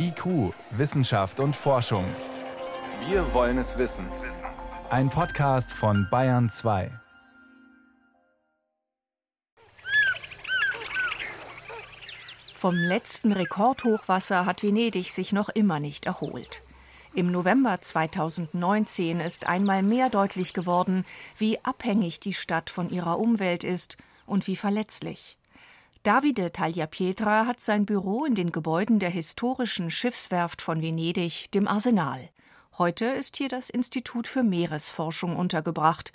IQ, Wissenschaft und Forschung. Wir wollen es wissen. Ein Podcast von Bayern 2. Vom letzten Rekordhochwasser hat Venedig sich noch immer nicht erholt. Im November 2019 ist einmal mehr deutlich geworden, wie abhängig die Stadt von ihrer Umwelt ist und wie verletzlich. Davide Tagliapietra hat sein Büro in den Gebäuden der historischen Schiffswerft von Venedig, dem Arsenal. Heute ist hier das Institut für Meeresforschung untergebracht.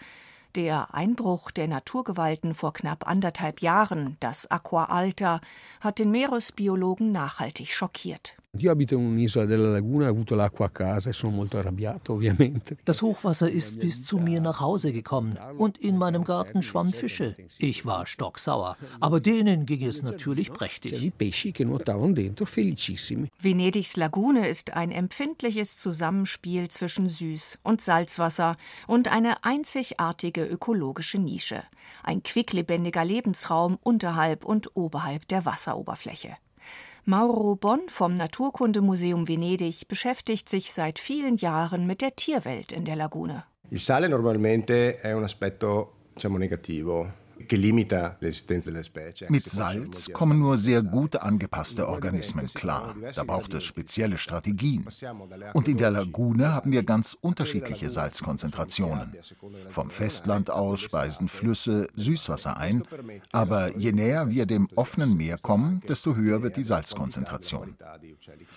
Der Einbruch der Naturgewalten vor knapp anderthalb Jahren, das Aqua Alta, hat den Meeresbiologen nachhaltig schockiert. Io abito in un'isola della laguna, ho avuto l'acqua a casa e sono molto arrabbiato, ovviamente. Das Hochwasser ist bis zu mir nach Hause gekommen und in meinem Garten schwammen Fische. Ich war stocksauer, aber denen ging es natürlich prächtig. Die pesci che nuotavano dentro felicissimi. Venedigs Lagune ist ein empfindliches Zusammenspiel zwischen Süß- und Salzwasser und eine einzigartige ökologische Nische. Ein quicklebendiger Lebensraum unterhalb und oberhalb der Wasseroberfläche. Mauro Bonn vom Naturkundemuseum Venedig beschäftigt sich seit vielen Jahren mit der Tierwelt in der Lagune. Il sale normalmente è un aspetto diciamo negativo mit Salz kommen nur sehr gut angepasste Organismen klar. Da braucht es spezielle Strategien. Und in der Lagune haben wir ganz unterschiedliche Salzkonzentrationen. Vom Festland aus speisen Flüsse Süßwasser ein, aber je näher wir dem offenen Meer kommen, desto höher wird die Salzkonzentration.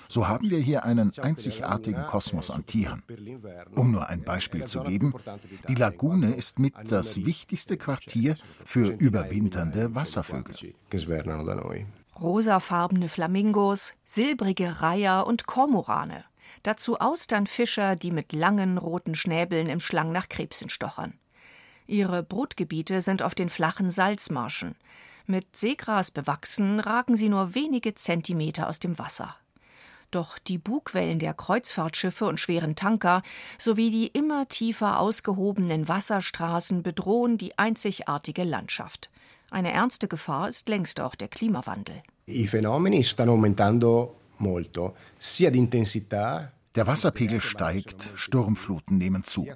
So haben wir hier einen einzigartigen Kosmos an Tieren. Um nur ein Beispiel zu geben, die Lagune ist mit das wichtigste Quartier für überwinternde Wasservögel. Rosafarbene Flamingos, silbrige Reiher und Kormorane. Dazu Austernfischer, die mit langen roten Schnäbeln im Schlang nach Krebsen stochern. Ihre Brutgebiete sind auf den flachen Salzmarschen. Mit Seegras bewachsen ragen sie nur wenige Zentimeter aus dem Wasser. Doch die Bugwellen der Kreuzfahrtschiffe und schweren Tanker sowie die immer tiefer ausgehobenen Wasserstraßen bedrohen die einzigartige Landschaft. Eine ernste Gefahr ist längst auch der Klimawandel. I fenomeni stanno aumentando molto, sia di der Wasserpegel steigt, Sturmfluten nehmen zu.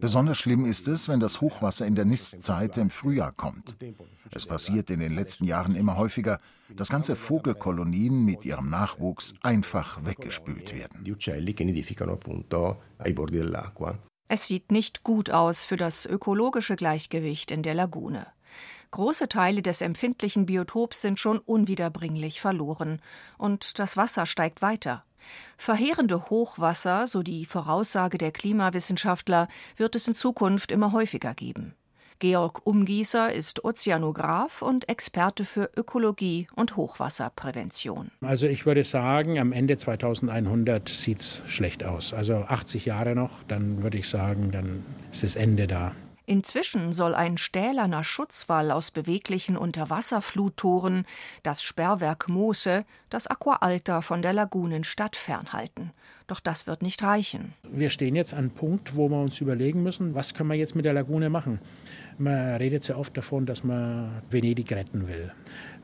Besonders schlimm ist es, wenn das Hochwasser in der Nistzeit im Frühjahr kommt. Es passiert in den letzten Jahren immer häufiger, dass ganze Vogelkolonien mit ihrem Nachwuchs einfach weggespült werden. Es sieht nicht gut aus für das ökologische Gleichgewicht in der Lagune. Große Teile des empfindlichen Biotops sind schon unwiederbringlich verloren, und das Wasser steigt weiter. Verheerende Hochwasser, so die Voraussage der Klimawissenschaftler, wird es in Zukunft immer häufiger geben. Georg Umgießer ist Ozeanograf und Experte für Ökologie und Hochwasserprävention. Also ich würde sagen, am Ende 2100 sieht es schlecht aus. Also 80 Jahre noch, dann würde ich sagen, dann ist das Ende da. Inzwischen soll ein stählerner Schutzwall aus beweglichen Unterwasserfluttoren das Sperrwerk Moose, das Aqua Alta von der Lagunenstadt fernhalten. Doch das wird nicht reichen. Wir stehen jetzt an einem Punkt, wo wir uns überlegen müssen, was können wir jetzt mit der Lagune machen. Man redet sehr oft davon, dass man Venedig retten will.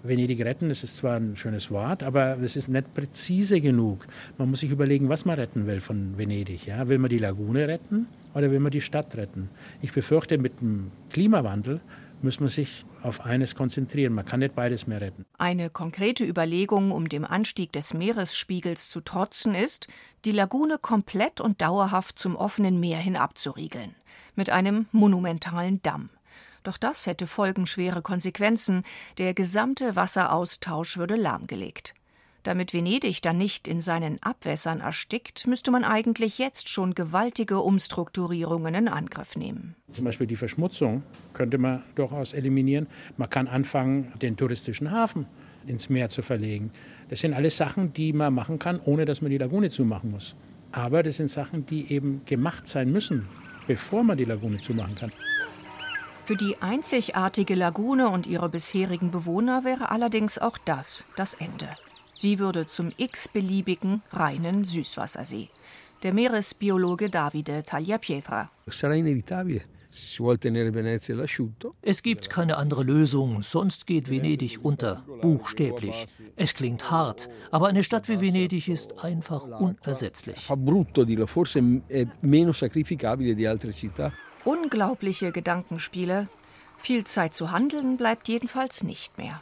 Venedig retten, das ist zwar ein schönes Wort, aber es ist nicht präzise genug. Man muss sich überlegen, was man retten will von Venedig. Ja? Will man die Lagune retten oder will man die Stadt retten? Ich befürchte, mit dem Klimawandel muss man sich auf eines konzentrieren. Man kann nicht beides mehr retten. Eine konkrete Überlegung, um dem Anstieg des Meeresspiegels zu trotzen, ist, die Lagune komplett und dauerhaft zum offenen Meer hin abzuriegeln. Mit einem monumentalen Damm. Doch das hätte folgenschwere Konsequenzen. Der gesamte Wasseraustausch würde lahmgelegt. Damit Venedig dann nicht in seinen Abwässern erstickt, müsste man eigentlich jetzt schon gewaltige Umstrukturierungen in Angriff nehmen. Zum Beispiel die Verschmutzung könnte man durchaus eliminieren. Man kann anfangen, den touristischen Hafen ins Meer zu verlegen. Das sind alles Sachen, die man machen kann, ohne dass man die Lagune zumachen muss. Aber das sind Sachen, die eben gemacht sein müssen, bevor man die Lagune zumachen kann. Für die einzigartige Lagune und ihre bisherigen Bewohner wäre allerdings auch das das Ende. Sie würde zum x-beliebigen reinen Süßwassersee. Der Meeresbiologe Davide Tagliapietra. Es gibt keine andere Lösung, sonst geht Venedig unter, buchstäblich. Es klingt hart, aber eine Stadt wie Venedig ist einfach unersetzlich. Unglaubliche Gedankenspiele. Viel Zeit zu handeln bleibt jedenfalls nicht mehr.